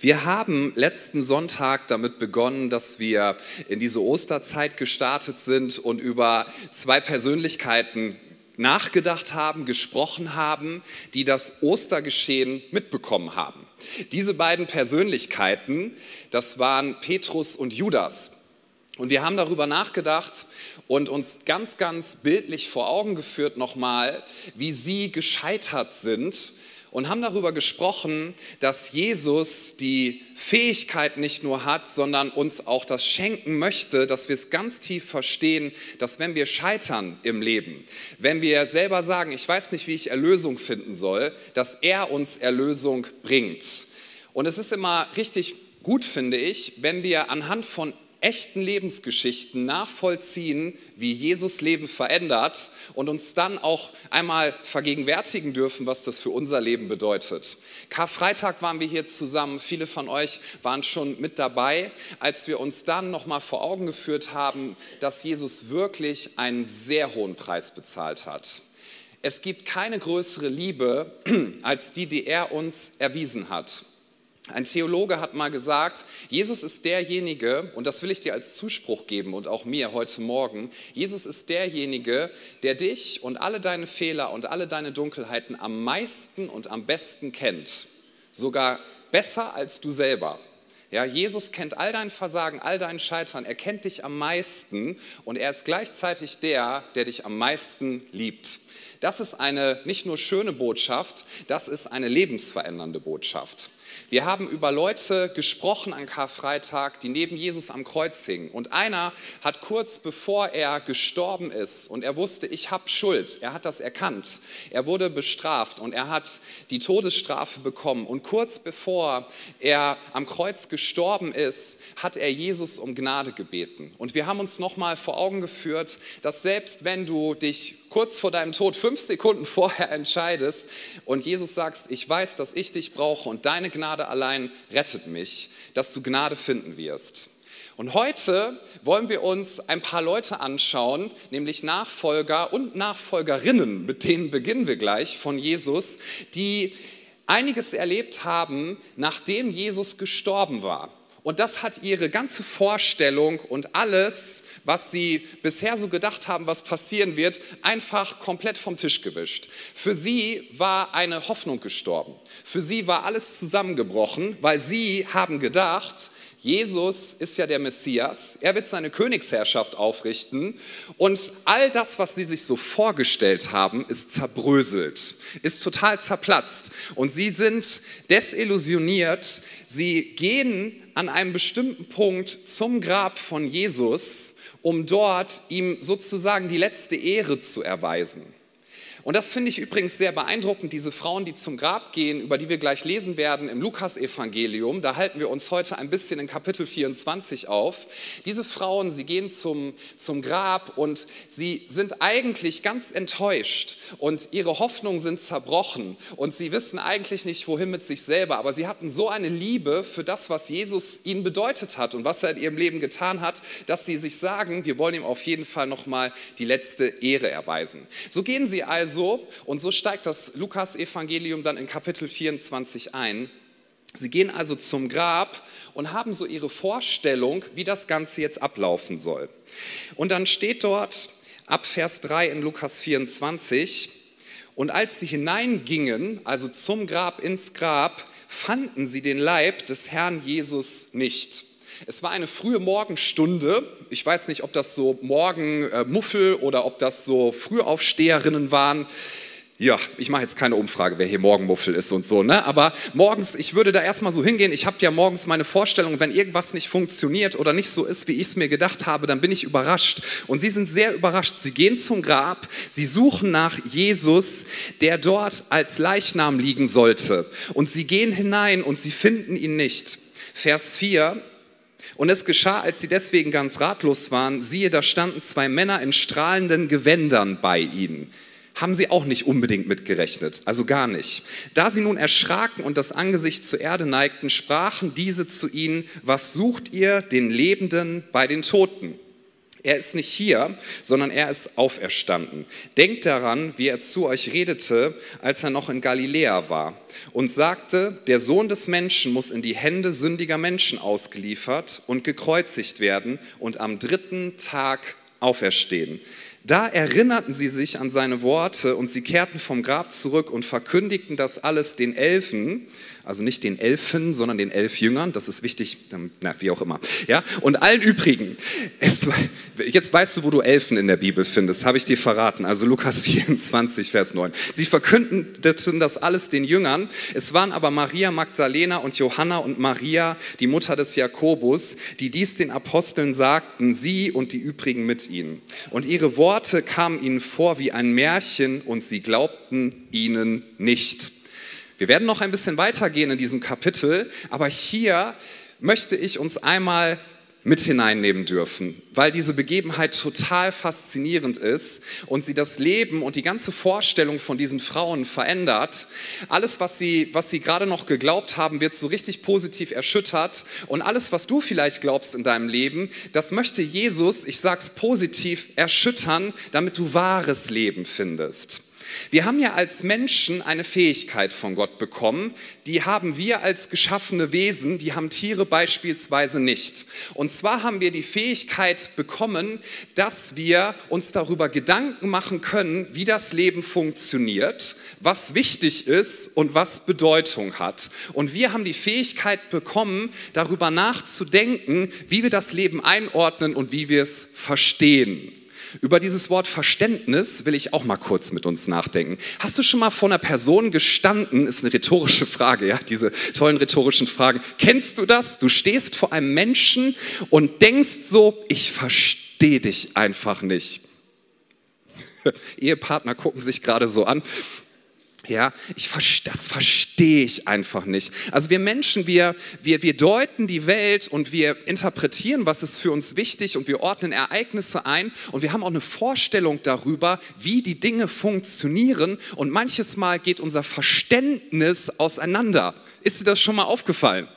Wir haben letzten Sonntag damit begonnen, dass wir in diese Osterzeit gestartet sind und über zwei Persönlichkeiten nachgedacht haben, gesprochen haben, die das Ostergeschehen mitbekommen haben. Diese beiden Persönlichkeiten, das waren Petrus und Judas. Und wir haben darüber nachgedacht und uns ganz, ganz bildlich vor Augen geführt nochmal, wie sie gescheitert sind und haben darüber gesprochen, dass Jesus die Fähigkeit nicht nur hat, sondern uns auch das schenken möchte, dass wir es ganz tief verstehen, dass wenn wir scheitern im Leben, wenn wir selber sagen, ich weiß nicht, wie ich Erlösung finden soll, dass er uns Erlösung bringt. Und es ist immer richtig gut, finde ich, wenn wir anhand von echten Lebensgeschichten nachvollziehen, wie Jesus Leben verändert und uns dann auch einmal vergegenwärtigen dürfen, was das für unser Leben bedeutet. Karfreitag waren wir hier zusammen, viele von euch waren schon mit dabei, als wir uns dann nochmal vor Augen geführt haben, dass Jesus wirklich einen sehr hohen Preis bezahlt hat. Es gibt keine größere Liebe als die, die er uns erwiesen hat. Ein Theologe hat mal gesagt, Jesus ist derjenige, und das will ich dir als Zuspruch geben und auch mir heute Morgen, Jesus ist derjenige, der dich und alle deine Fehler und alle deine Dunkelheiten am meisten und am besten kennt. Sogar besser als du selber. Ja, Jesus kennt all dein Versagen, all dein Scheitern, er kennt dich am meisten und er ist gleichzeitig der, der dich am meisten liebt. Das ist eine nicht nur schöne Botschaft, das ist eine lebensverändernde Botschaft. Wir haben über Leute gesprochen an Karfreitag, die neben Jesus am Kreuz hingen. Und einer hat kurz bevor er gestorben ist und er wusste, ich habe Schuld, er hat das erkannt. Er wurde bestraft und er hat die Todesstrafe bekommen. Und kurz bevor er am Kreuz gestorben ist, hat er Jesus um Gnade gebeten. Und wir haben uns nochmal vor Augen geführt, dass selbst wenn du dich kurz vor deinem Tod, fünf Sekunden vorher entscheidest und Jesus sagst, ich weiß, dass ich dich brauche und deine Gnade allein rettet mich, dass du Gnade finden wirst. Und heute wollen wir uns ein paar Leute anschauen, nämlich Nachfolger und Nachfolgerinnen, mit denen beginnen wir gleich von Jesus, die einiges erlebt haben, nachdem Jesus gestorben war. Und das hat ihre ganze Vorstellung und alles, was sie bisher so gedacht haben, was passieren wird, einfach komplett vom Tisch gewischt. Für sie war eine Hoffnung gestorben. Für sie war alles zusammengebrochen, weil sie haben gedacht, Jesus ist ja der Messias, er wird seine Königsherrschaft aufrichten. Und all das, was sie sich so vorgestellt haben, ist zerbröselt, ist total zerplatzt. Und sie sind desillusioniert, sie gehen an einem bestimmten Punkt zum Grab von Jesus, um dort ihm sozusagen die letzte Ehre zu erweisen. Und das finde ich übrigens sehr beeindruckend, diese Frauen, die zum Grab gehen, über die wir gleich lesen werden im Lukasevangelium. Da halten wir uns heute ein bisschen in Kapitel 24 auf. Diese Frauen, sie gehen zum, zum Grab und sie sind eigentlich ganz enttäuscht und ihre Hoffnungen sind zerbrochen und sie wissen eigentlich nicht, wohin mit sich selber. Aber sie hatten so eine Liebe für das, was Jesus ihnen bedeutet hat und was er in ihrem Leben getan hat, dass sie sich sagen, wir wollen ihm auf jeden Fall nochmal die letzte Ehre erweisen. So gehen sie also so, und so steigt das Lukas-Evangelium dann in Kapitel 24 ein. Sie gehen also zum Grab und haben so ihre Vorstellung, wie das Ganze jetzt ablaufen soll. Und dann steht dort ab Vers 3 in Lukas 24, und als sie hineingingen, also zum Grab ins Grab, fanden sie den Leib des Herrn Jesus nicht. Es war eine frühe Morgenstunde. Ich weiß nicht, ob das so Morgenmuffel oder ob das so Frühaufsteherinnen waren. Ja, ich mache jetzt keine Umfrage, wer hier Morgenmuffel ist und so, ne? Aber morgens, ich würde da erstmal so hingehen. Ich habe ja morgens meine Vorstellung, wenn irgendwas nicht funktioniert oder nicht so ist, wie ich es mir gedacht habe, dann bin ich überrascht. Und sie sind sehr überrascht. Sie gehen zum Grab, sie suchen nach Jesus, der dort als Leichnam liegen sollte. Und sie gehen hinein und sie finden ihn nicht. Vers 4. Und es geschah, als sie deswegen ganz ratlos waren, siehe, da standen zwei Männer in strahlenden Gewändern bei ihnen. Haben sie auch nicht unbedingt mitgerechnet, also gar nicht. Da sie nun erschraken und das Angesicht zur Erde neigten, sprachen diese zu ihnen, was sucht ihr den Lebenden bei den Toten? Er ist nicht hier, sondern er ist auferstanden. Denkt daran, wie er zu euch redete, als er noch in Galiläa war und sagte, der Sohn des Menschen muss in die Hände sündiger Menschen ausgeliefert und gekreuzigt werden und am dritten Tag auferstehen. Da erinnerten sie sich an seine Worte und sie kehrten vom Grab zurück und verkündigten das alles den Elfen, also nicht den Elfen, sondern den elf Jüngern, das ist wichtig, na, wie auch immer, ja, und allen übrigen. Es, jetzt weißt du, wo du Elfen in der Bibel findest, habe ich dir verraten, also Lukas 24, Vers 9. Sie verkündeten das alles den Jüngern, es waren aber Maria Magdalena und Johanna und Maria, die Mutter des Jakobus, die dies den Aposteln sagten, sie und die übrigen mit ihnen. Und ihre Worte kamen ihnen vor wie ein Märchen und sie glaubten ihnen nicht. Wir werden noch ein bisschen weitergehen in diesem Kapitel, aber hier möchte ich uns einmal mit hineinnehmen dürfen, weil diese Begebenheit total faszinierend ist und sie das Leben und die ganze Vorstellung von diesen Frauen verändert. Alles, was sie, was sie gerade noch geglaubt haben, wird so richtig positiv erschüttert und alles, was du vielleicht glaubst in deinem Leben, das möchte Jesus, ich sag's positiv, erschüttern, damit du wahres Leben findest. Wir haben ja als Menschen eine Fähigkeit von Gott bekommen, die haben wir als geschaffene Wesen, die haben Tiere beispielsweise nicht. Und zwar haben wir die Fähigkeit bekommen, dass wir uns darüber Gedanken machen können, wie das Leben funktioniert, was wichtig ist und was Bedeutung hat. Und wir haben die Fähigkeit bekommen, darüber nachzudenken, wie wir das Leben einordnen und wie wir es verstehen. Über dieses Wort Verständnis will ich auch mal kurz mit uns nachdenken. Hast du schon mal vor einer Person gestanden? Ist eine rhetorische Frage, ja, diese tollen rhetorischen Fragen. Kennst du das? Du stehst vor einem Menschen und denkst so, ich verstehe dich einfach nicht. Ehepartner gucken sich gerade so an. Ja, ich, das verstehe ich einfach nicht. Also wir Menschen, wir, wir, wir deuten die Welt und wir interpretieren, was ist für uns wichtig und wir ordnen Ereignisse ein und wir haben auch eine Vorstellung darüber, wie die Dinge funktionieren und manches Mal geht unser Verständnis auseinander. Ist dir das schon mal aufgefallen?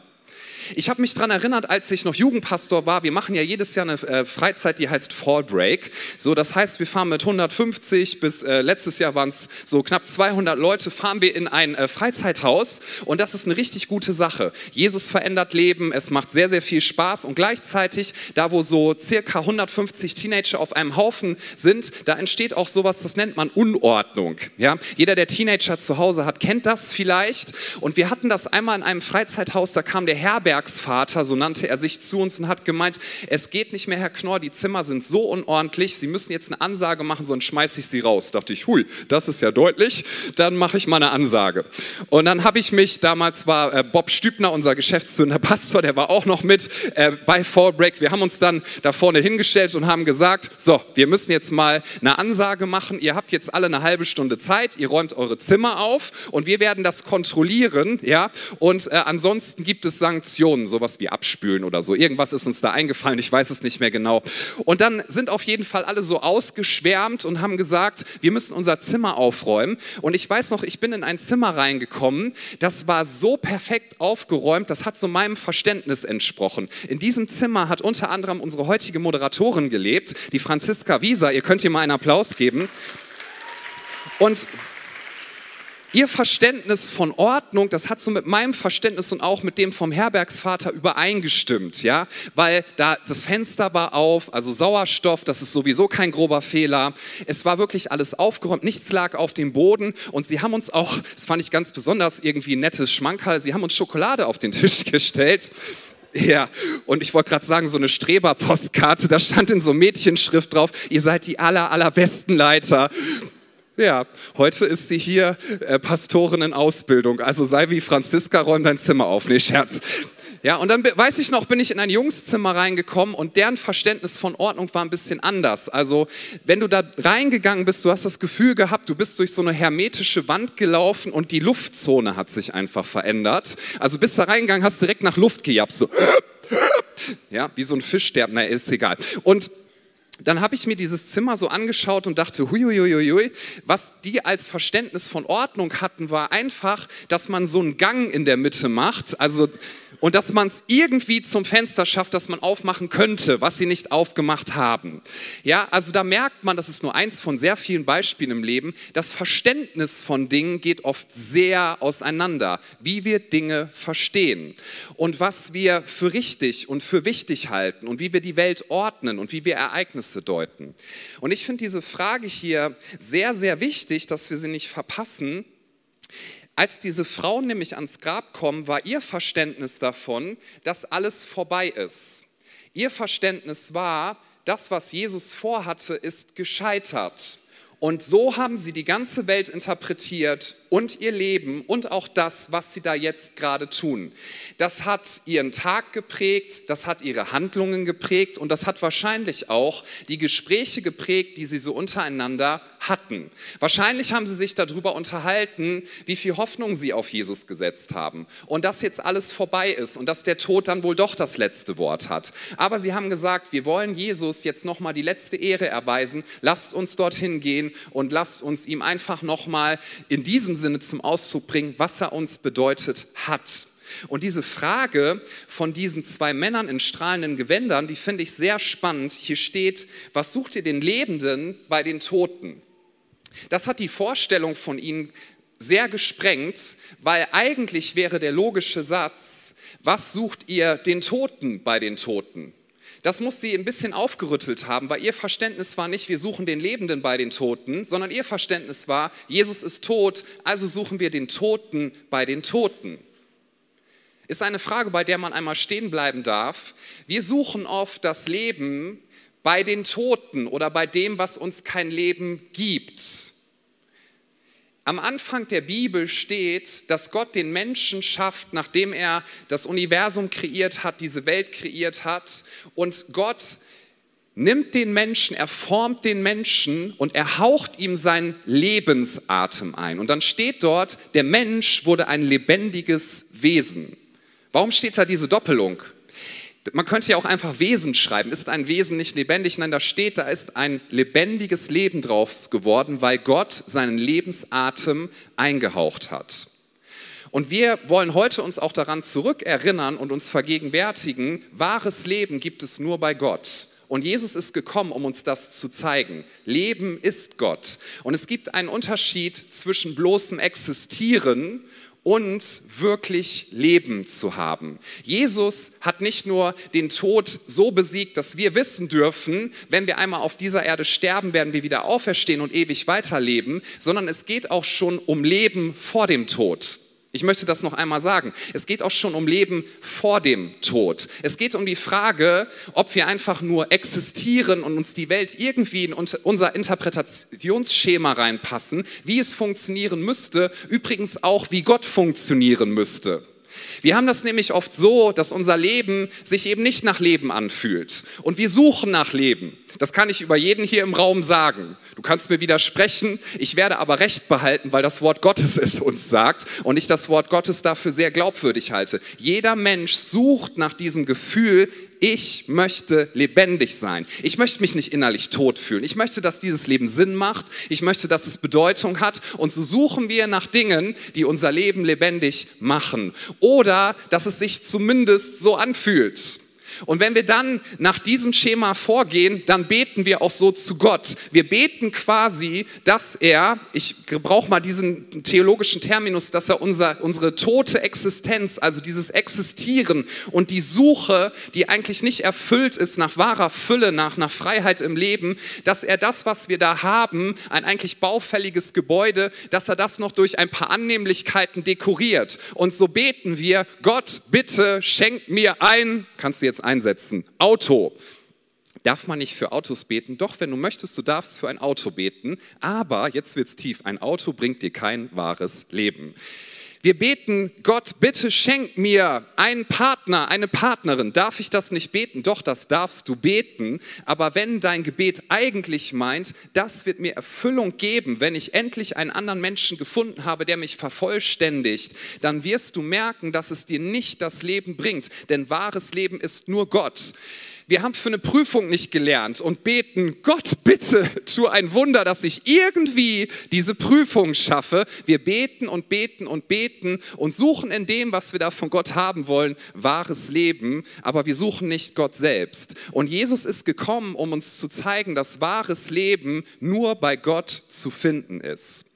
Ich habe mich daran erinnert, als ich noch Jugendpastor war, wir machen ja jedes Jahr eine äh, Freizeit, die heißt Fall Break. So, das heißt, wir fahren mit 150 bis äh, letztes Jahr waren es so knapp 200 Leute, fahren wir in ein äh, Freizeithaus und das ist eine richtig gute Sache. Jesus verändert Leben, es macht sehr, sehr viel Spaß und gleichzeitig, da wo so circa 150 Teenager auf einem Haufen sind, da entsteht auch sowas, das nennt man Unordnung. Ja? Jeder, der Teenager zu Hause hat, kennt das vielleicht und wir hatten das einmal in einem Freizeithaus, da kam der Herberg Werksvater, so nannte er sich zu uns und hat gemeint, es geht nicht mehr, Herr Knorr, die Zimmer sind so unordentlich, Sie müssen jetzt eine Ansage machen, sonst schmeiße ich Sie raus. Da dachte ich, hui, das ist ja deutlich, dann mache ich mal eine Ansage. Und dann habe ich mich, damals war äh, Bob Stübner, unser geschäftsführender Pastor, der war auch noch mit äh, bei Fallbreak. Wir haben uns dann da vorne hingestellt und haben gesagt, so, wir müssen jetzt mal eine Ansage machen. Ihr habt jetzt alle eine halbe Stunde Zeit, ihr räumt eure Zimmer auf und wir werden das kontrollieren, ja. Und äh, ansonsten gibt es Sanktionen Aktionen, sowas wie abspülen oder so. Irgendwas ist uns da eingefallen, ich weiß es nicht mehr genau. Und dann sind auf jeden Fall alle so ausgeschwärmt und haben gesagt, wir müssen unser Zimmer aufräumen. Und ich weiß noch, ich bin in ein Zimmer reingekommen, das war so perfekt aufgeräumt, das hat so meinem Verständnis entsprochen. In diesem Zimmer hat unter anderem unsere heutige Moderatorin gelebt, die Franziska Wieser. Ihr könnt ihr mal einen Applaus geben. Und Ihr Verständnis von Ordnung, das hat so mit meinem Verständnis und auch mit dem vom Herbergsvater übereingestimmt, ja, weil da das Fenster war auf, also Sauerstoff, das ist sowieso kein grober Fehler. Es war wirklich alles aufgeräumt, nichts lag auf dem Boden und sie haben uns auch, das fand ich ganz besonders irgendwie ein nettes Schmankerl, sie haben uns Schokolade auf den Tisch gestellt. Ja, und ich wollte gerade sagen, so eine Streberpostkarte, da stand in so Mädchenschrift drauf, ihr seid die aller, allerbesten Leiter. Ja, heute ist sie hier äh, Pastorin in Ausbildung. Also sei wie Franziska, räum dein Zimmer auf. Nee, Scherz. Ja, und dann weiß ich noch, bin ich in ein Jungszimmer reingekommen und deren Verständnis von Ordnung war ein bisschen anders. Also, wenn du da reingegangen bist, du hast das Gefühl gehabt, du bist durch so eine hermetische Wand gelaufen und die Luftzone hat sich einfach verändert. Also, bist da reingegangen, hast direkt nach Luft gejapst, so. Ja, wie so ein Fischsterben, na, ist egal. Und dann habe ich mir dieses Zimmer so angeschaut und dachte, huiuiuiui, was die als Verständnis von Ordnung hatten, war einfach, dass man so einen Gang in der Mitte macht. Also und dass man es irgendwie zum Fenster schafft, dass man aufmachen könnte, was sie nicht aufgemacht haben. Ja, also da merkt man, das ist nur eins von sehr vielen Beispielen im Leben, das Verständnis von Dingen geht oft sehr auseinander, wie wir Dinge verstehen und was wir für richtig und für wichtig halten und wie wir die Welt ordnen und wie wir Ereignisse deuten. Und ich finde diese Frage hier sehr, sehr wichtig, dass wir sie nicht verpassen als diese Frauen nämlich ans Grab kommen, war ihr Verständnis davon, dass alles vorbei ist. Ihr Verständnis war, das, was Jesus vorhatte, ist gescheitert. Und so haben sie die ganze Welt interpretiert und ihr Leben und auch das, was sie da jetzt gerade tun. Das hat ihren Tag geprägt, das hat ihre Handlungen geprägt und das hat wahrscheinlich auch die Gespräche geprägt, die sie so untereinander hatten. Wahrscheinlich haben sie sich darüber unterhalten, wie viel Hoffnung sie auf Jesus gesetzt haben und dass jetzt alles vorbei ist und dass der Tod dann wohl doch das letzte Wort hat. Aber sie haben gesagt, wir wollen Jesus jetzt nochmal die letzte Ehre erweisen, lasst uns dorthin gehen und lasst uns ihm einfach nochmal in diesem Sinne zum Ausdruck bringen, was er uns bedeutet hat. Und diese Frage von diesen zwei Männern in strahlenden Gewändern, die finde ich sehr spannend. Hier steht, was sucht ihr den Lebenden bei den Toten? Das hat die Vorstellung von ihnen sehr gesprengt, weil eigentlich wäre der logische Satz, was sucht ihr den Toten bei den Toten? Das muss sie ein bisschen aufgerüttelt haben, weil ihr Verständnis war nicht, wir suchen den Lebenden bei den Toten, sondern ihr Verständnis war, Jesus ist tot, also suchen wir den Toten bei den Toten. Ist eine Frage, bei der man einmal stehen bleiben darf. Wir suchen oft das Leben bei den Toten oder bei dem, was uns kein Leben gibt. Am Anfang der Bibel steht, dass Gott den Menschen schafft, nachdem er das Universum kreiert hat, diese Welt kreiert hat. Und Gott nimmt den Menschen, er formt den Menschen und er haucht ihm seinen Lebensatem ein. Und dann steht dort, der Mensch wurde ein lebendiges Wesen. Warum steht da diese Doppelung? Man könnte ja auch einfach Wesen schreiben. Ist ein Wesen nicht lebendig? Nein, da steht, da ist ein lebendiges Leben drauf geworden, weil Gott seinen Lebensatem eingehaucht hat. Und wir wollen heute uns auch daran zurückerinnern und uns vergegenwärtigen, wahres Leben gibt es nur bei Gott. Und Jesus ist gekommen, um uns das zu zeigen. Leben ist Gott. Und es gibt einen Unterschied zwischen bloßem Existieren und wirklich Leben zu haben. Jesus hat nicht nur den Tod so besiegt, dass wir wissen dürfen, wenn wir einmal auf dieser Erde sterben, werden wir wieder auferstehen und ewig weiterleben, sondern es geht auch schon um Leben vor dem Tod. Ich möchte das noch einmal sagen. Es geht auch schon um Leben vor dem Tod. Es geht um die Frage, ob wir einfach nur existieren und uns die Welt irgendwie in unser Interpretationsschema reinpassen, wie es funktionieren müsste, übrigens auch wie Gott funktionieren müsste. Wir haben das nämlich oft so, dass unser Leben sich eben nicht nach Leben anfühlt. Und wir suchen nach Leben. Das kann ich über jeden hier im Raum sagen. Du kannst mir widersprechen, ich werde aber Recht behalten, weil das Wort Gottes es uns sagt und ich das Wort Gottes dafür sehr glaubwürdig halte. Jeder Mensch sucht nach diesem Gefühl, ich möchte lebendig sein. Ich möchte mich nicht innerlich tot fühlen. Ich möchte, dass dieses Leben Sinn macht. Ich möchte, dass es Bedeutung hat. Und so suchen wir nach Dingen, die unser Leben lebendig machen. Oder dass es sich zumindest so anfühlt. Und wenn wir dann nach diesem Schema vorgehen, dann beten wir auch so zu Gott. Wir beten quasi, dass er, ich brauche mal diesen theologischen Terminus, dass er unser, unsere tote Existenz, also dieses Existieren und die Suche, die eigentlich nicht erfüllt ist nach wahrer Fülle, nach, nach Freiheit im Leben, dass er das, was wir da haben, ein eigentlich baufälliges Gebäude, dass er das noch durch ein paar Annehmlichkeiten dekoriert. Und so beten wir, Gott, bitte schenk mir ein, kannst du jetzt einsetzen. Auto. Darf man nicht für Autos beten? Doch, wenn du möchtest, du darfst für ein Auto beten. Aber, jetzt wird's tief, ein Auto bringt dir kein wahres Leben. Wir beten, Gott, bitte schenk mir einen Partner, eine Partnerin. Darf ich das nicht beten? Doch, das darfst du beten. Aber wenn dein Gebet eigentlich meint, das wird mir Erfüllung geben, wenn ich endlich einen anderen Menschen gefunden habe, der mich vervollständigt, dann wirst du merken, dass es dir nicht das Leben bringt. Denn wahres Leben ist nur Gott. Wir haben für eine Prüfung nicht gelernt und beten, Gott, bitte tu ein Wunder, dass ich irgendwie diese Prüfung schaffe. Wir beten und beten und beten und suchen in dem, was wir da von Gott haben wollen, wahres Leben, aber wir suchen nicht Gott selbst. Und Jesus ist gekommen, um uns zu zeigen, dass wahres Leben nur bei Gott zu finden ist.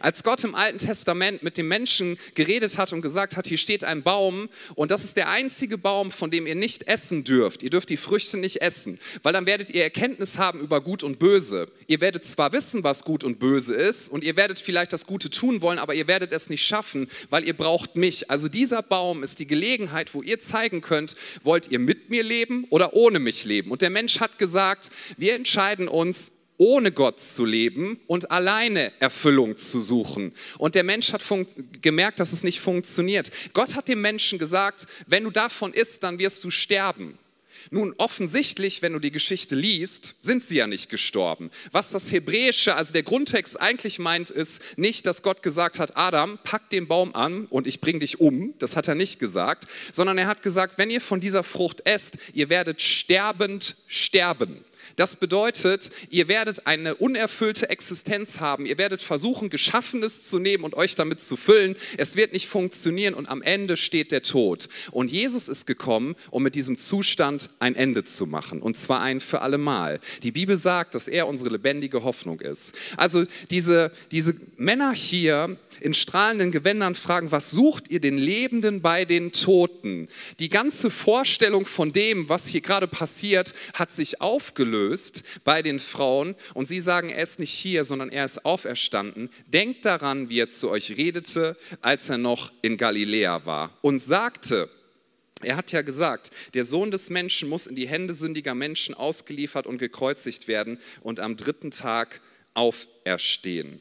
Als Gott im Alten Testament mit den Menschen geredet hat und gesagt hat, hier steht ein Baum und das ist der einzige Baum, von dem ihr nicht essen dürft. Ihr dürft die Früchte nicht essen, weil dann werdet ihr Erkenntnis haben über Gut und Böse. Ihr werdet zwar wissen, was gut und böse ist und ihr werdet vielleicht das Gute tun wollen, aber ihr werdet es nicht schaffen, weil ihr braucht mich. Also dieser Baum ist die Gelegenheit, wo ihr zeigen könnt, wollt ihr mit mir leben oder ohne mich leben. Und der Mensch hat gesagt, wir entscheiden uns, ohne Gott zu leben und alleine Erfüllung zu suchen. Und der Mensch hat gemerkt, dass es nicht funktioniert. Gott hat dem Menschen gesagt, wenn du davon isst, dann wirst du sterben. Nun, offensichtlich, wenn du die Geschichte liest, sind sie ja nicht gestorben. Was das Hebräische, also der Grundtext eigentlich meint, ist nicht, dass Gott gesagt hat, Adam, pack den Baum an und ich bring dich um. Das hat er nicht gesagt, sondern er hat gesagt, wenn ihr von dieser Frucht esst, ihr werdet sterbend sterben. Das bedeutet, ihr werdet eine unerfüllte Existenz haben. Ihr werdet versuchen, Geschaffenes zu nehmen und euch damit zu füllen. Es wird nicht funktionieren und am Ende steht der Tod. Und Jesus ist gekommen, um mit diesem Zustand ein Ende zu machen. Und zwar ein für alle Mal. Die Bibel sagt, dass er unsere lebendige Hoffnung ist. Also diese, diese Männer hier in strahlenden Gewändern fragen, was sucht ihr den Lebenden bei den Toten? Die ganze Vorstellung von dem, was hier gerade passiert, hat sich aufgelöst ausgelöst bei den Frauen und sie sagen, er ist nicht hier, sondern er ist auferstanden. Denkt daran, wie er zu euch redete, als er noch in Galiläa war und sagte, er hat ja gesagt, der Sohn des Menschen muss in die Hände sündiger Menschen ausgeliefert und gekreuzigt werden und am dritten Tag auferstehen.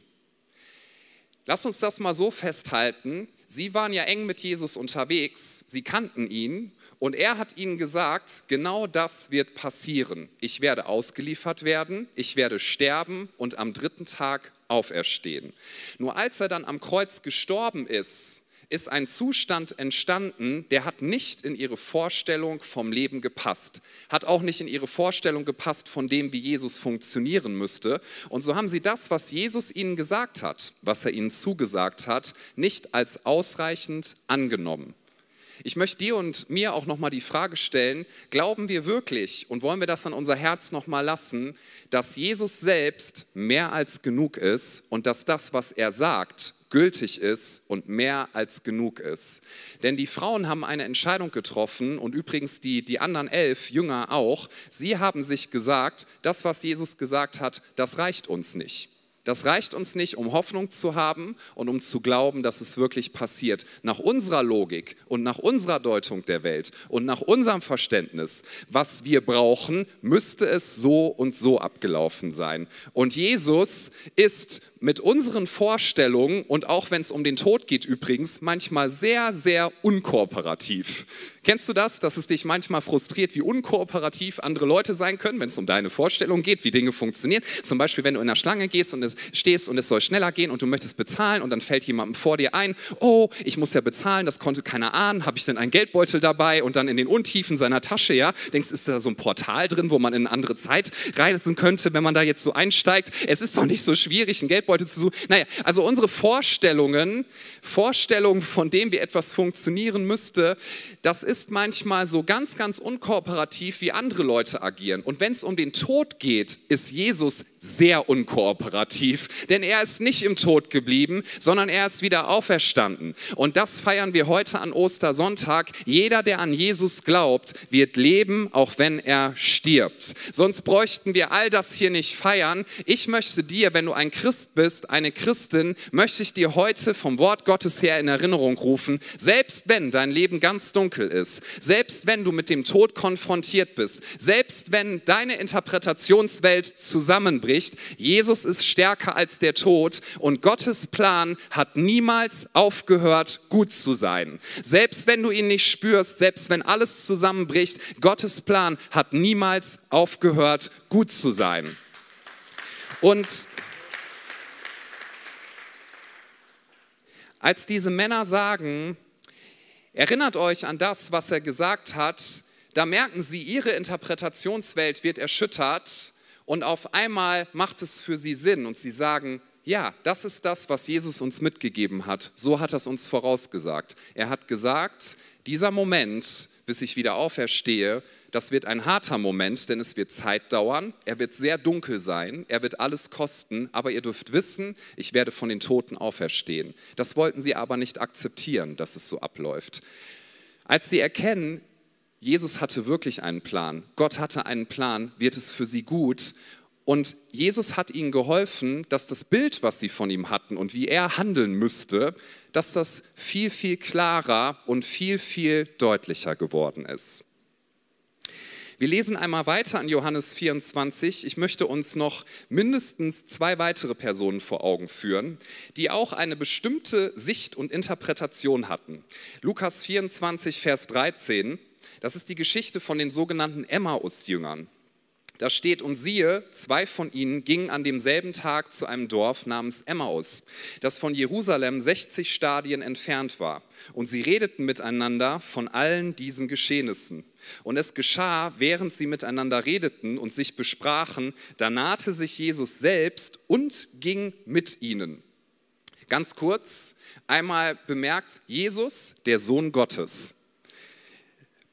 Lass uns das mal so festhalten. Sie waren ja eng mit Jesus unterwegs, sie kannten ihn und er hat ihnen gesagt, genau das wird passieren. Ich werde ausgeliefert werden, ich werde sterben und am dritten Tag auferstehen. Nur als er dann am Kreuz gestorben ist, ist ein Zustand entstanden, der hat nicht in ihre Vorstellung vom Leben gepasst, hat auch nicht in ihre Vorstellung gepasst von dem, wie Jesus funktionieren müsste. Und so haben sie das, was Jesus ihnen gesagt hat, was er ihnen zugesagt hat, nicht als ausreichend angenommen. Ich möchte dir und mir auch nochmal die Frage stellen, glauben wir wirklich und wollen wir das an unser Herz nochmal lassen, dass Jesus selbst mehr als genug ist und dass das, was er sagt, gültig ist und mehr als genug ist. Denn die Frauen haben eine Entscheidung getroffen und übrigens die, die anderen elf Jünger auch. Sie haben sich gesagt, das, was Jesus gesagt hat, das reicht uns nicht. Das reicht uns nicht, um Hoffnung zu haben und um zu glauben, dass es wirklich passiert. Nach unserer Logik und nach unserer Deutung der Welt und nach unserem Verständnis, was wir brauchen, müsste es so und so abgelaufen sein. Und Jesus ist mit unseren Vorstellungen und auch wenn es um den Tod geht übrigens, manchmal sehr, sehr unkooperativ. Kennst du das, dass es dich manchmal frustriert, wie unkooperativ andere Leute sein können, wenn es um deine Vorstellung geht, wie Dinge funktionieren? Zum Beispiel, wenn du in der Schlange gehst und es stehst und es soll schneller gehen und du möchtest bezahlen und dann fällt jemandem vor dir ein, oh, ich muss ja bezahlen, das konnte keiner ahnen, habe ich denn einen Geldbeutel dabei und dann in den Untiefen seiner Tasche, ja, denkst, ist da so ein Portal drin, wo man in eine andere Zeit reisen könnte, wenn man da jetzt so einsteigt? Es ist doch nicht so schwierig, einen Geldbeutel Geldbeutel zu suchen. Naja, also unsere Vorstellungen, Vorstellungen, von dem wie etwas funktionieren müsste, das ist manchmal so ganz, ganz unkooperativ, wie andere Leute agieren. Und wenn es um den Tod geht, ist Jesus sehr unkooperativ, denn er ist nicht im Tod geblieben, sondern er ist wieder auferstanden. Und das feiern wir heute an Ostersonntag. Jeder, der an Jesus glaubt, wird leben, auch wenn er stirbt. Sonst bräuchten wir all das hier nicht feiern. Ich möchte dir, wenn du ein Christ bist, eine Christin, möchte ich dir heute vom Wort Gottes her in Erinnerung rufen, selbst wenn dein Leben ganz dunkel ist, selbst wenn du mit dem Tod konfrontiert bist, selbst wenn deine Interpretationswelt zusammenbricht, spricht, Jesus ist stärker als der Tod und Gottes Plan hat niemals aufgehört, gut zu sein. Selbst wenn du ihn nicht spürst, selbst wenn alles zusammenbricht, Gottes Plan hat niemals aufgehört, gut zu sein. Und als diese Männer sagen, erinnert euch an das, was er gesagt hat, da merken sie, ihre Interpretationswelt wird erschüttert und auf einmal macht es für sie Sinn und sie sagen, ja, das ist das, was Jesus uns mitgegeben hat. So hat er es uns vorausgesagt. Er hat gesagt, dieser Moment, bis ich wieder auferstehe, das wird ein harter Moment, denn es wird Zeit dauern. Er wird sehr dunkel sein. Er wird alles kosten. Aber ihr dürft wissen, ich werde von den Toten auferstehen. Das wollten sie aber nicht akzeptieren, dass es so abläuft. Als sie erkennen, Jesus hatte wirklich einen Plan, Gott hatte einen Plan, wird es für sie gut. Und Jesus hat ihnen geholfen, dass das Bild, was sie von ihm hatten und wie er handeln müsste, dass das viel, viel klarer und viel, viel deutlicher geworden ist. Wir lesen einmal weiter in Johannes 24. Ich möchte uns noch mindestens zwei weitere Personen vor Augen führen, die auch eine bestimmte Sicht und Interpretation hatten. Lukas 24, Vers 13. Das ist die Geschichte von den sogenannten Emmaus-Jüngern. Da steht, und siehe, zwei von ihnen gingen an demselben Tag zu einem Dorf namens Emmaus, das von Jerusalem 60 Stadien entfernt war. Und sie redeten miteinander von allen diesen Geschehnissen. Und es geschah, während sie miteinander redeten und sich besprachen, da nahte sich Jesus selbst und ging mit ihnen. Ganz kurz, einmal bemerkt, Jesus, der Sohn Gottes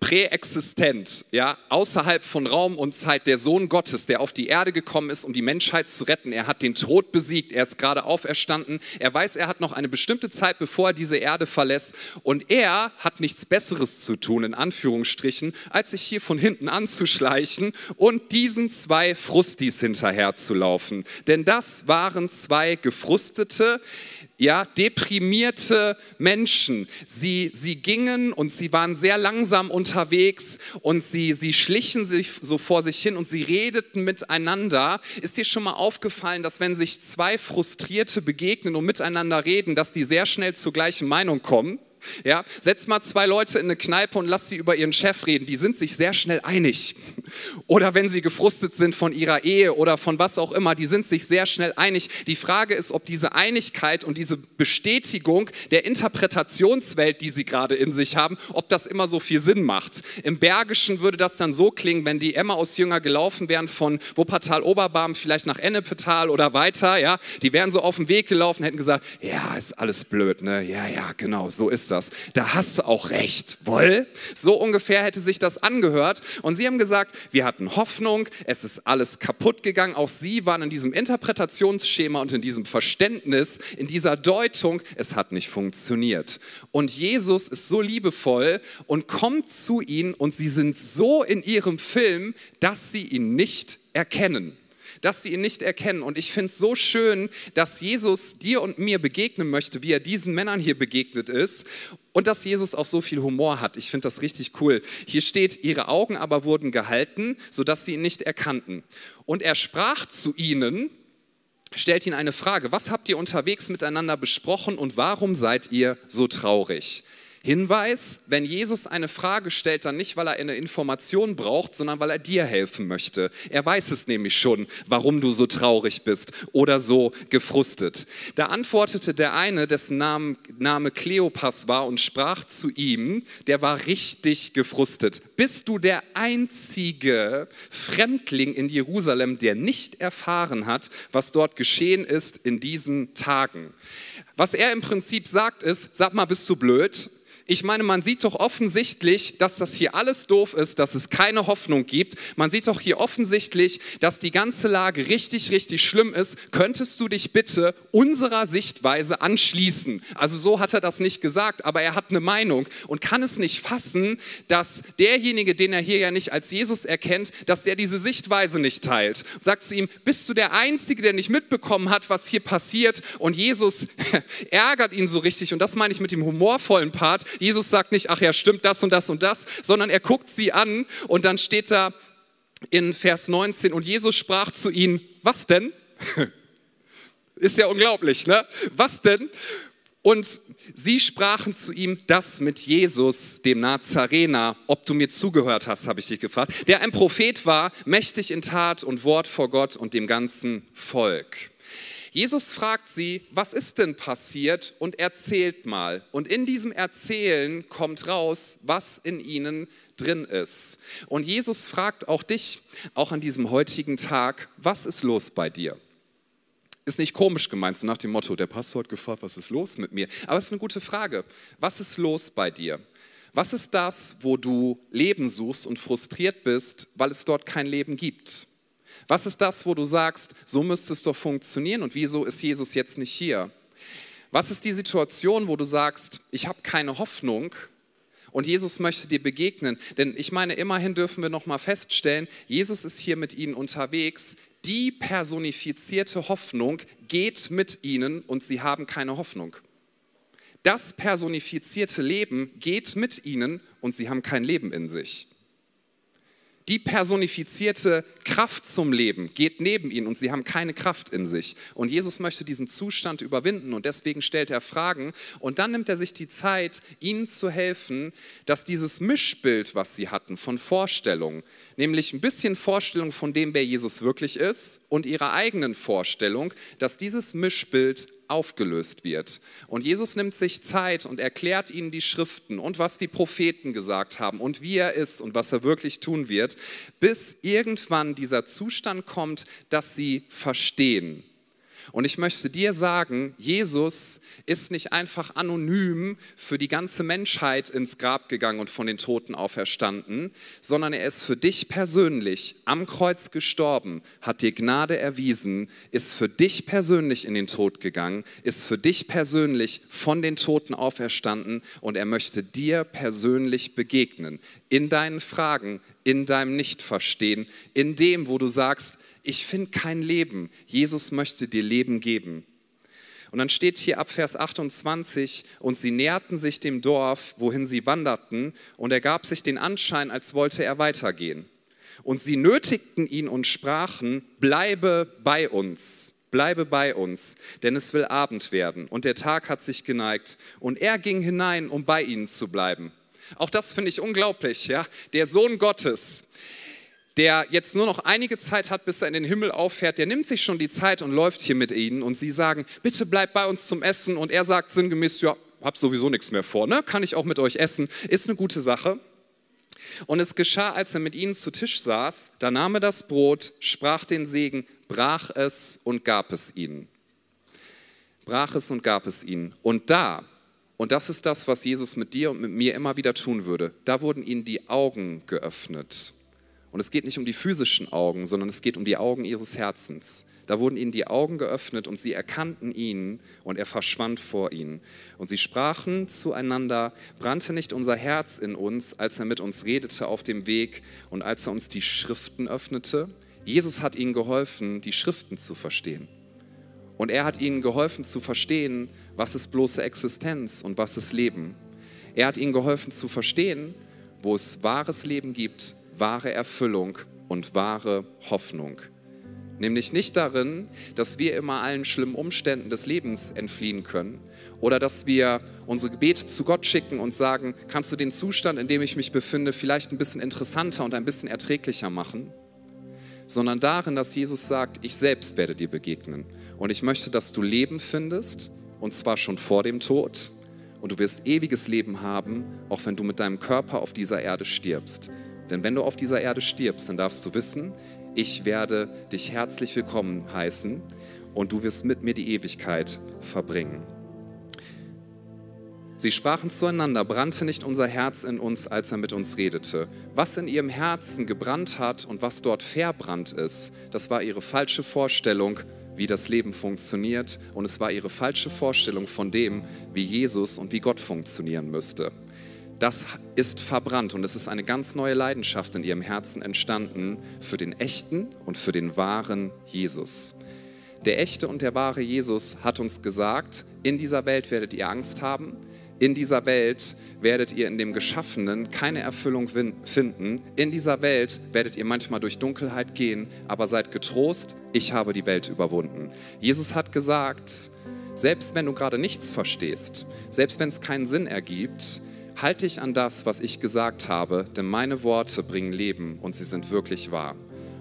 präexistent, ja, außerhalb von Raum und Zeit, der Sohn Gottes, der auf die Erde gekommen ist, um die Menschheit zu retten. Er hat den Tod besiegt, er ist gerade auferstanden. Er weiß, er hat noch eine bestimmte Zeit, bevor er diese Erde verlässt. Und er hat nichts Besseres zu tun, in Anführungsstrichen, als sich hier von hinten anzuschleichen und diesen zwei Frustis hinterherzulaufen. Denn das waren zwei gefrustete, ja, deprimierte Menschen. Sie, sie gingen und sie waren sehr langsam unterwegs und sie, sie schlichen sich so vor sich hin und sie redeten miteinander. Ist dir schon mal aufgefallen, dass wenn sich zwei Frustrierte begegnen und miteinander reden, dass die sehr schnell zur gleichen Meinung kommen? Ja, setz mal zwei Leute in eine Kneipe und lass sie über ihren Chef reden. Die sind sich sehr schnell einig. Oder wenn sie gefrustet sind von ihrer Ehe oder von was auch immer, die sind sich sehr schnell einig. Die Frage ist, ob diese Einigkeit und diese Bestätigung der Interpretationswelt, die sie gerade in sich haben, ob das immer so viel Sinn macht. Im Bergischen würde das dann so klingen, wenn die Emmaus-Jünger gelaufen wären von Wuppertal-Oberbarm vielleicht nach Ennepetal oder weiter. Ja, die wären so auf dem Weg gelaufen, hätten gesagt, ja, ist alles blöd, ne? Ja, ja, genau, so ist das das. Da hast du auch recht, woll? So ungefähr hätte sich das angehört. Und sie haben gesagt, wir hatten Hoffnung, es ist alles kaputt gegangen. Auch sie waren in diesem Interpretationsschema und in diesem Verständnis, in dieser Deutung, es hat nicht funktioniert. Und Jesus ist so liebevoll und kommt zu ihnen und sie sind so in ihrem Film, dass sie ihn nicht erkennen dass sie ihn nicht erkennen. Und ich finde es so schön, dass Jesus dir und mir begegnen möchte, wie er diesen Männern hier begegnet ist. Und dass Jesus auch so viel Humor hat. Ich finde das richtig cool. Hier steht, ihre Augen aber wurden gehalten, sodass sie ihn nicht erkannten. Und er sprach zu ihnen, stellt ihnen eine Frage. Was habt ihr unterwegs miteinander besprochen und warum seid ihr so traurig? Hinweis, wenn Jesus eine Frage stellt, dann nicht, weil er eine Information braucht, sondern weil er dir helfen möchte. Er weiß es nämlich schon, warum du so traurig bist oder so gefrustet. Da antwortete der eine, dessen Name, Name Kleopas war und sprach zu ihm, der war richtig gefrustet. Bist du der einzige Fremdling in Jerusalem, der nicht erfahren hat, was dort geschehen ist in diesen Tagen? Was er im Prinzip sagt ist, sag mal, bist du blöd? Ich meine, man sieht doch offensichtlich, dass das hier alles doof ist, dass es keine Hoffnung gibt. Man sieht doch hier offensichtlich, dass die ganze Lage richtig, richtig schlimm ist. Könntest du dich bitte unserer Sichtweise anschließen? Also so hat er das nicht gesagt, aber er hat eine Meinung und kann es nicht fassen, dass derjenige, den er hier ja nicht als Jesus erkennt, dass der diese Sichtweise nicht teilt. Sagt zu ihm, bist du der Einzige, der nicht mitbekommen hat, was hier passiert? Und Jesus ärgert ihn so richtig und das meine ich mit dem humorvollen Part. Jesus sagt nicht, ach ja, stimmt das und das und das, sondern er guckt sie an und dann steht da in Vers 19, und Jesus sprach zu ihnen, was denn? Ist ja unglaublich, ne? Was denn? Und sie sprachen zu ihm, das mit Jesus, dem Nazarener, ob du mir zugehört hast, habe ich dich gefragt, der ein Prophet war, mächtig in Tat und Wort vor Gott und dem ganzen Volk. Jesus fragt sie, was ist denn passiert und erzählt mal. Und in diesem Erzählen kommt raus, was in ihnen drin ist. Und Jesus fragt auch dich, auch an diesem heutigen Tag, was ist los bei dir? Ist nicht komisch gemeint, so nach dem Motto, der Pastor hat gefragt, was ist los mit mir? Aber es ist eine gute Frage. Was ist los bei dir? Was ist das, wo du Leben suchst und frustriert bist, weil es dort kein Leben gibt? Was ist das, wo du sagst, so müsste es doch funktionieren und wieso ist Jesus jetzt nicht hier? Was ist die Situation, wo du sagst, ich habe keine Hoffnung und Jesus möchte dir begegnen? Denn ich meine, immerhin dürfen wir noch mal feststellen, Jesus ist hier mit ihnen unterwegs. Die personifizierte Hoffnung geht mit ihnen und sie haben keine Hoffnung. Das personifizierte Leben geht mit ihnen und sie haben kein Leben in sich. Die personifizierte Kraft zum Leben geht neben ihnen und sie haben keine Kraft in sich. Und Jesus möchte diesen Zustand überwinden und deswegen stellt er Fragen und dann nimmt er sich die Zeit, ihnen zu helfen, dass dieses Mischbild, was sie hatten von Vorstellungen, nämlich ein bisschen Vorstellung von dem, wer Jesus wirklich ist und ihrer eigenen Vorstellung, dass dieses Mischbild aufgelöst wird. Und Jesus nimmt sich Zeit und erklärt ihnen die Schriften und was die Propheten gesagt haben und wie er ist und was er wirklich tun wird, bis irgendwann dieser Zustand kommt, dass sie verstehen und ich möchte dir sagen, Jesus ist nicht einfach anonym für die ganze Menschheit ins Grab gegangen und von den Toten auferstanden, sondern er ist für dich persönlich am Kreuz gestorben, hat dir Gnade erwiesen, ist für dich persönlich in den Tod gegangen, ist für dich persönlich von den Toten auferstanden und er möchte dir persönlich begegnen. In deinen Fragen, in deinem Nichtverstehen, in dem, wo du sagst, ich finde kein Leben. Jesus möchte dir Leben geben. Und dann steht hier ab Vers 28, und sie näherten sich dem Dorf, wohin sie wanderten, und er gab sich den Anschein, als wollte er weitergehen. Und sie nötigten ihn und sprachen, bleibe bei uns, bleibe bei uns, denn es will Abend werden. Und der Tag hat sich geneigt, und er ging hinein, um bei ihnen zu bleiben. Auch das finde ich unglaublich, ja. Der Sohn Gottes, der jetzt nur noch einige Zeit hat, bis er in den Himmel auffährt, der nimmt sich schon die Zeit und läuft hier mit ihnen und sie sagen, bitte bleibt bei uns zum Essen und er sagt sinngemäß, ja, hab sowieso nichts mehr vor, ne? kann ich auch mit euch essen, ist eine gute Sache. Und es geschah, als er mit ihnen zu Tisch saß, da nahm er das Brot, sprach den Segen, brach es und gab es ihnen. Brach es und gab es ihnen. Und da, und das ist das, was Jesus mit dir und mit mir immer wieder tun würde, da wurden ihnen die Augen geöffnet. Und es geht nicht um die physischen Augen, sondern es geht um die Augen ihres Herzens. Da wurden ihnen die Augen geöffnet und sie erkannten ihn und er verschwand vor ihnen. Und sie sprachen zueinander, brannte nicht unser Herz in uns, als er mit uns redete auf dem Weg und als er uns die Schriften öffnete? Jesus hat ihnen geholfen, die Schriften zu verstehen. Und er hat ihnen geholfen zu verstehen, was ist bloße Existenz und was ist Leben. Er hat ihnen geholfen zu verstehen, wo es wahres Leben gibt wahre Erfüllung und wahre Hoffnung. Nämlich nicht darin, dass wir immer allen schlimmen Umständen des Lebens entfliehen können oder dass wir unsere Gebete zu Gott schicken und sagen, kannst du den Zustand, in dem ich mich befinde, vielleicht ein bisschen interessanter und ein bisschen erträglicher machen, sondern darin, dass Jesus sagt, ich selbst werde dir begegnen und ich möchte, dass du Leben findest und zwar schon vor dem Tod und du wirst ewiges Leben haben, auch wenn du mit deinem Körper auf dieser Erde stirbst. Denn wenn du auf dieser Erde stirbst, dann darfst du wissen, ich werde dich herzlich willkommen heißen und du wirst mit mir die Ewigkeit verbringen. Sie sprachen zueinander, brannte nicht unser Herz in uns, als er mit uns redete. Was in ihrem Herzen gebrannt hat und was dort verbrannt ist, das war ihre falsche Vorstellung, wie das Leben funktioniert und es war ihre falsche Vorstellung von dem, wie Jesus und wie Gott funktionieren müsste das ist verbrannt und es ist eine ganz neue Leidenschaft in ihrem Herzen entstanden für den echten und für den wahren Jesus. Der echte und der wahre Jesus hat uns gesagt, in dieser Welt werdet ihr Angst haben, in dieser Welt werdet ihr in dem Geschaffenen keine Erfüllung finden, in dieser Welt werdet ihr manchmal durch Dunkelheit gehen, aber seid getrost, ich habe die Welt überwunden. Jesus hat gesagt, selbst wenn du gerade nichts verstehst, selbst wenn es keinen Sinn ergibt, Halte dich an das, was ich gesagt habe, denn meine Worte bringen Leben und sie sind wirklich wahr.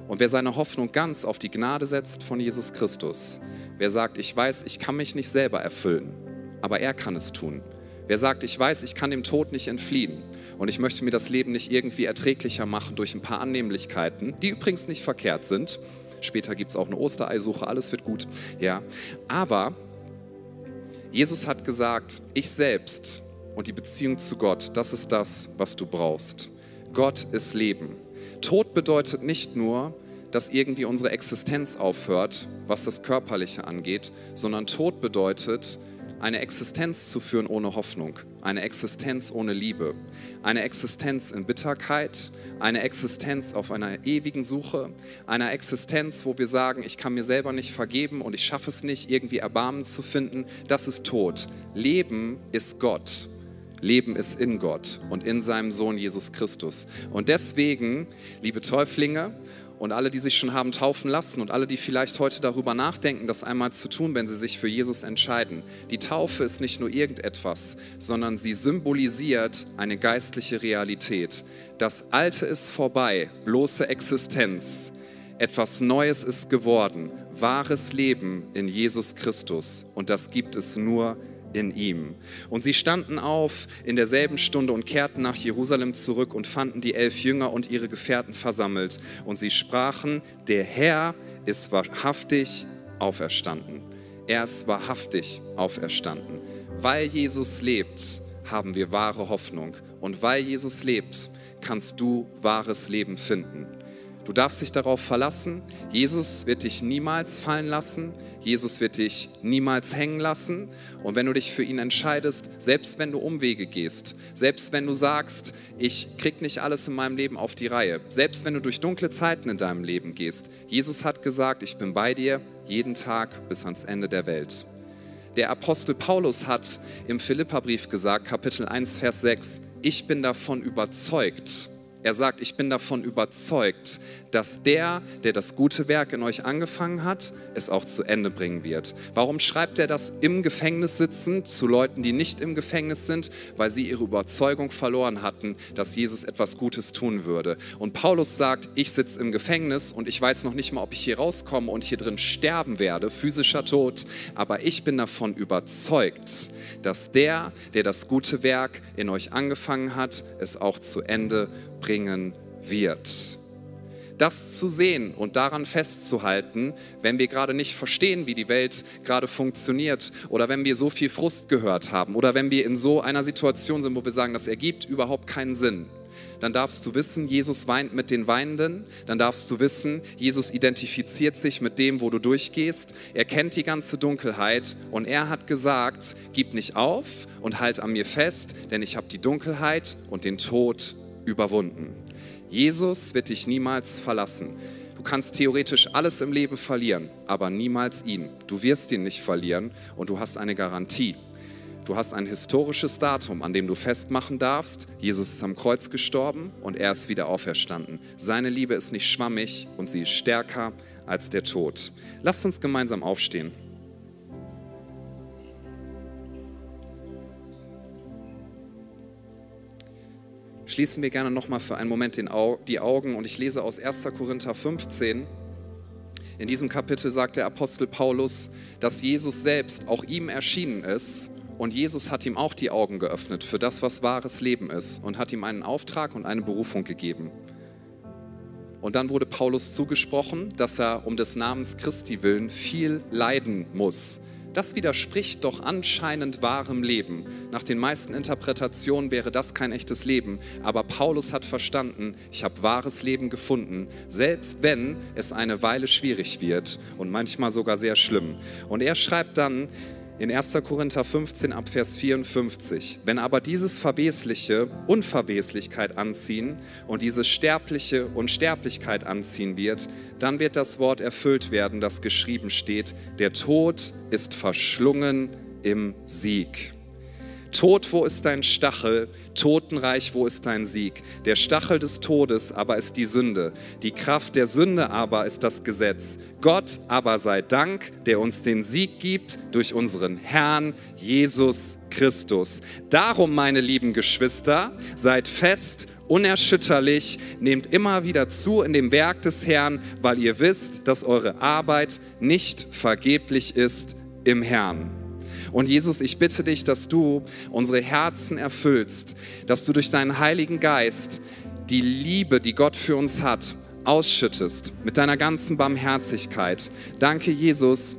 Und wer seine Hoffnung ganz auf die Gnade setzt von Jesus Christus, wer sagt, ich weiß, ich kann mich nicht selber erfüllen, aber er kann es tun. Wer sagt, ich weiß, ich kann dem Tod nicht entfliehen und ich möchte mir das Leben nicht irgendwie erträglicher machen durch ein paar Annehmlichkeiten, die übrigens nicht verkehrt sind. Später gibt es auch eine Ostereisuche, alles wird gut. Ja, aber Jesus hat gesagt, ich selbst und die Beziehung zu Gott, das ist das, was du brauchst. Gott ist Leben. Tod bedeutet nicht nur, dass irgendwie unsere Existenz aufhört, was das Körperliche angeht, sondern Tod bedeutet, eine Existenz zu führen ohne Hoffnung, eine Existenz ohne Liebe, eine Existenz in Bitterkeit, eine Existenz auf einer ewigen Suche, eine Existenz, wo wir sagen, ich kann mir selber nicht vergeben und ich schaffe es nicht, irgendwie Erbarmen zu finden, das ist Tod. Leben ist Gott. Leben ist in Gott und in seinem Sohn Jesus Christus. Und deswegen, liebe Täuflinge und alle, die sich schon haben taufen lassen und alle, die vielleicht heute darüber nachdenken, das einmal zu tun, wenn sie sich für Jesus entscheiden. Die Taufe ist nicht nur irgendetwas, sondern sie symbolisiert eine geistliche Realität. Das Alte ist vorbei, bloße Existenz. Etwas Neues ist geworden, wahres Leben in Jesus Christus. Und das gibt es nur in in ihm. Und sie standen auf in derselben Stunde und kehrten nach Jerusalem zurück und fanden die elf Jünger und ihre Gefährten versammelt. Und sie sprachen, der Herr ist wahrhaftig auferstanden. Er ist wahrhaftig auferstanden. Weil Jesus lebt, haben wir wahre Hoffnung. Und weil Jesus lebt, kannst du wahres Leben finden. Du darfst dich darauf verlassen, Jesus wird dich niemals fallen lassen, Jesus wird dich niemals hängen lassen. Und wenn du dich für ihn entscheidest, selbst wenn du Umwege gehst, selbst wenn du sagst, ich krieg nicht alles in meinem Leben auf die Reihe, selbst wenn du durch dunkle Zeiten in deinem Leben gehst, Jesus hat gesagt, ich bin bei dir jeden Tag bis ans Ende der Welt. Der Apostel Paulus hat im Philipperbrief gesagt, Kapitel 1, Vers 6, ich bin davon überzeugt, er sagt, ich bin davon überzeugt, dass der, der das gute Werk in euch angefangen hat, es auch zu Ende bringen wird. Warum schreibt er das im Gefängnis sitzen zu Leuten, die nicht im Gefängnis sind? Weil sie ihre Überzeugung verloren hatten, dass Jesus etwas Gutes tun würde. Und Paulus sagt, ich sitze im Gefängnis und ich weiß noch nicht mal, ob ich hier rauskomme und hier drin sterben werde, physischer Tod, aber ich bin davon überzeugt, dass der, der das gute Werk in euch angefangen hat, es auch zu Ende bringen wird. Das zu sehen und daran festzuhalten, wenn wir gerade nicht verstehen, wie die Welt gerade funktioniert oder wenn wir so viel Frust gehört haben oder wenn wir in so einer Situation sind, wo wir sagen, das ergibt überhaupt keinen Sinn, dann darfst du wissen, Jesus weint mit den Weinenden, dann darfst du wissen, Jesus identifiziert sich mit dem, wo du durchgehst, er kennt die ganze Dunkelheit und er hat gesagt, gib nicht auf und halt an mir fest, denn ich habe die Dunkelheit und den Tod überwunden. Jesus wird dich niemals verlassen. Du kannst theoretisch alles im Leben verlieren, aber niemals ihn. Du wirst ihn nicht verlieren und du hast eine Garantie. Du hast ein historisches Datum, an dem du festmachen darfst, Jesus ist am Kreuz gestorben und er ist wieder auferstanden. Seine Liebe ist nicht schwammig und sie ist stärker als der Tod. Lasst uns gemeinsam aufstehen. Schließen wir gerne nochmal für einen Moment die Augen und ich lese aus 1. Korinther 15. In diesem Kapitel sagt der Apostel Paulus, dass Jesus selbst auch ihm erschienen ist und Jesus hat ihm auch die Augen geöffnet für das, was wahres Leben ist und hat ihm einen Auftrag und eine Berufung gegeben. Und dann wurde Paulus zugesprochen, dass er um des Namens Christi willen viel leiden muss. Das widerspricht doch anscheinend wahrem Leben. Nach den meisten Interpretationen wäre das kein echtes Leben. Aber Paulus hat verstanden, ich habe wahres Leben gefunden, selbst wenn es eine Weile schwierig wird und manchmal sogar sehr schlimm. Und er schreibt dann in 1. Korinther 15 ab Vers 54. Wenn aber dieses Verwesliche Unverweslichkeit anziehen und dieses Sterbliche Unsterblichkeit anziehen wird, dann wird das Wort erfüllt werden, das geschrieben steht, der Tod ist verschlungen im Sieg. Tod, wo ist dein Stachel? Totenreich, wo ist dein Sieg? Der Stachel des Todes aber ist die Sünde. Die Kraft der Sünde aber ist das Gesetz. Gott aber sei Dank, der uns den Sieg gibt durch unseren Herrn Jesus Christus. Darum, meine lieben Geschwister, seid fest unerschütterlich, nehmt immer wieder zu in dem Werk des Herrn, weil ihr wisst, dass eure Arbeit nicht vergeblich ist im Herrn. Und Jesus, ich bitte dich, dass du unsere Herzen erfüllst, dass du durch deinen Heiligen Geist die Liebe, die Gott für uns hat, ausschüttest mit deiner ganzen Barmherzigkeit. Danke, Jesus,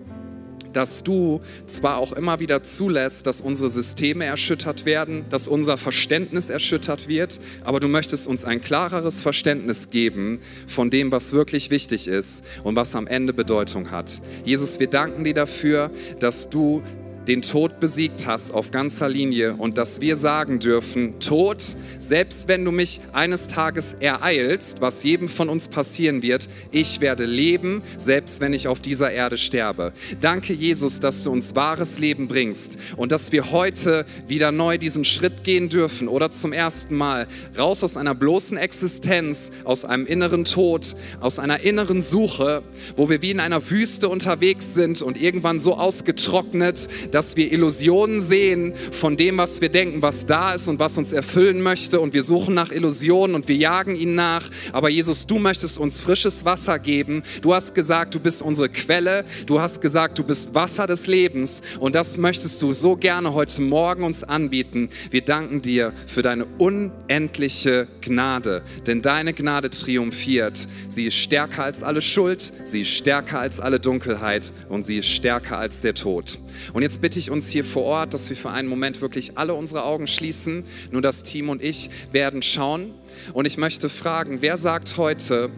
dass du zwar auch immer wieder zulässt, dass unsere Systeme erschüttert werden, dass unser Verständnis erschüttert wird, aber du möchtest uns ein klareres Verständnis geben von dem, was wirklich wichtig ist und was am Ende Bedeutung hat. Jesus, wir danken dir dafür, dass du den Tod besiegt hast auf ganzer Linie und dass wir sagen dürfen, Tod, selbst wenn du mich eines Tages ereilst, was jedem von uns passieren wird, ich werde leben, selbst wenn ich auf dieser Erde sterbe. Danke Jesus, dass du uns wahres Leben bringst und dass wir heute wieder neu diesen Schritt gehen dürfen oder zum ersten Mal raus aus einer bloßen Existenz, aus einem inneren Tod, aus einer inneren Suche, wo wir wie in einer Wüste unterwegs sind und irgendwann so ausgetrocknet, dass wir Illusionen sehen von dem, was wir denken, was da ist und was uns erfüllen möchte. Und wir suchen nach Illusionen und wir jagen ihnen nach. Aber Jesus, du möchtest uns frisches Wasser geben. Du hast gesagt, du bist unsere Quelle. Du hast gesagt, du bist Wasser des Lebens. Und das möchtest du so gerne heute Morgen uns anbieten. Wir danken dir für deine unendliche Gnade. Denn deine Gnade triumphiert. Sie ist stärker als alle Schuld. Sie ist stärker als alle Dunkelheit. Und sie ist stärker als der Tod. Und jetzt bitte ich uns hier vor Ort, dass wir für einen Moment wirklich alle unsere Augen schließen. Nur das Team und ich werden schauen. Und ich möchte fragen, wer sagt heute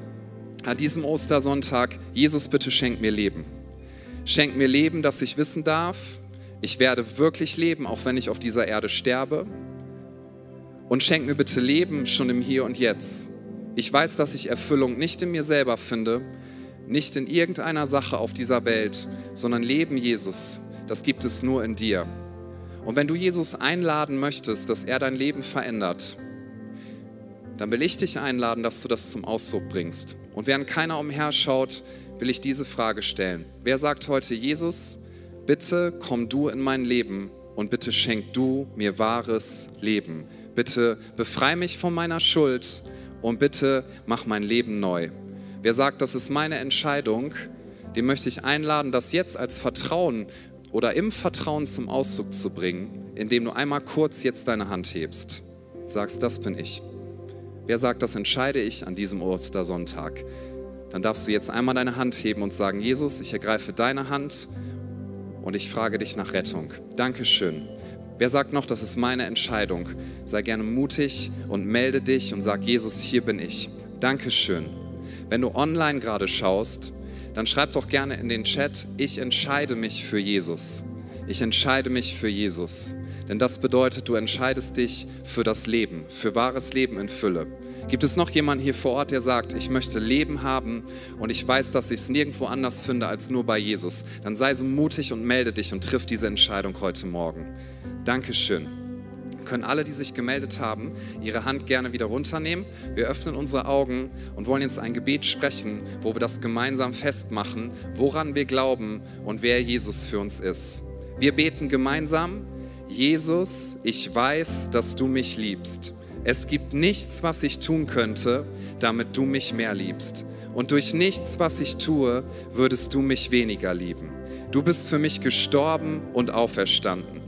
an diesem Ostersonntag, Jesus, bitte schenk mir Leben. Schenk mir Leben, dass ich wissen darf, ich werde wirklich leben, auch wenn ich auf dieser Erde sterbe. Und schenk mir bitte Leben schon im Hier und Jetzt. Ich weiß, dass ich Erfüllung nicht in mir selber finde, nicht in irgendeiner Sache auf dieser Welt, sondern Leben Jesus das gibt es nur in dir. Und wenn du Jesus einladen möchtest, dass er dein Leben verändert, dann will ich dich einladen, dass du das zum Ausdruck bringst. Und während keiner umherschaut, will ich diese Frage stellen. Wer sagt heute, Jesus, bitte komm du in mein Leben und bitte schenk du mir wahres Leben. Bitte befreie mich von meiner Schuld und bitte mach mein Leben neu. Wer sagt, das ist meine Entscheidung, den möchte ich einladen, das jetzt als Vertrauen oder im Vertrauen zum Ausdruck zu bringen, indem du einmal kurz jetzt deine Hand hebst. Sagst, das bin ich. Wer sagt, das entscheide ich an diesem Ostersonntag? Dann darfst du jetzt einmal deine Hand heben und sagen, Jesus, ich ergreife deine Hand und ich frage dich nach Rettung. Dankeschön. Wer sagt noch, das ist meine Entscheidung? Sei gerne mutig und melde dich und sag, Jesus, hier bin ich. Dankeschön. Wenn du online gerade schaust, dann schreib doch gerne in den Chat, ich entscheide mich für Jesus. Ich entscheide mich für Jesus. Denn das bedeutet, du entscheidest dich für das Leben, für wahres Leben in Fülle. Gibt es noch jemanden hier vor Ort, der sagt, ich möchte Leben haben und ich weiß, dass ich es nirgendwo anders finde als nur bei Jesus? Dann sei so mutig und melde dich und triff diese Entscheidung heute Morgen. Dankeschön können alle, die sich gemeldet haben, ihre Hand gerne wieder runternehmen. Wir öffnen unsere Augen und wollen jetzt ein Gebet sprechen, wo wir das gemeinsam festmachen, woran wir glauben und wer Jesus für uns ist. Wir beten gemeinsam, Jesus, ich weiß, dass du mich liebst. Es gibt nichts, was ich tun könnte, damit du mich mehr liebst. Und durch nichts, was ich tue, würdest du mich weniger lieben. Du bist für mich gestorben und auferstanden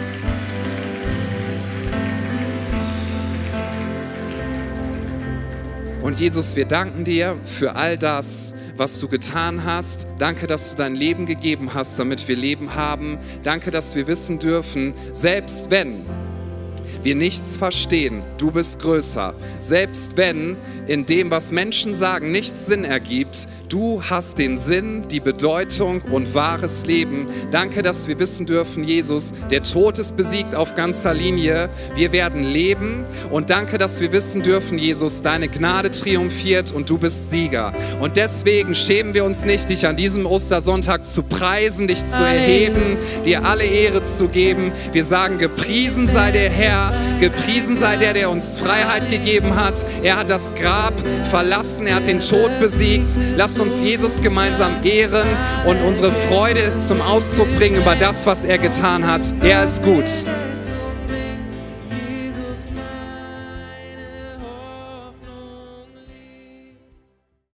Und Jesus, wir danken dir für all das, was du getan hast. Danke, dass du dein Leben gegeben hast, damit wir Leben haben. Danke, dass wir wissen dürfen, selbst wenn wir nichts verstehen, du bist größer. Selbst wenn in dem, was Menschen sagen, nichts Sinn ergibt, du hast den Sinn, die Bedeutung und wahres Leben. Danke, dass wir wissen dürfen, Jesus, der Tod ist besiegt auf ganzer Linie. Wir werden leben und danke, dass wir wissen dürfen, Jesus, deine Gnade triumphiert und du bist Sieger. Und deswegen schämen wir uns nicht, dich an diesem Ostersonntag zu preisen, dich zu erheben, dir alle Ehre zu geben. Wir sagen, gepriesen sei der Herr, gepriesen sei der, der uns Freiheit gegeben hat. Er hat das Grab verlassen, er hat den Tod besiegt. Lass uns Jesus gemeinsam ehren und unsere Freude zum Ausdruck bringen über das, was er getan hat. Er ist gut.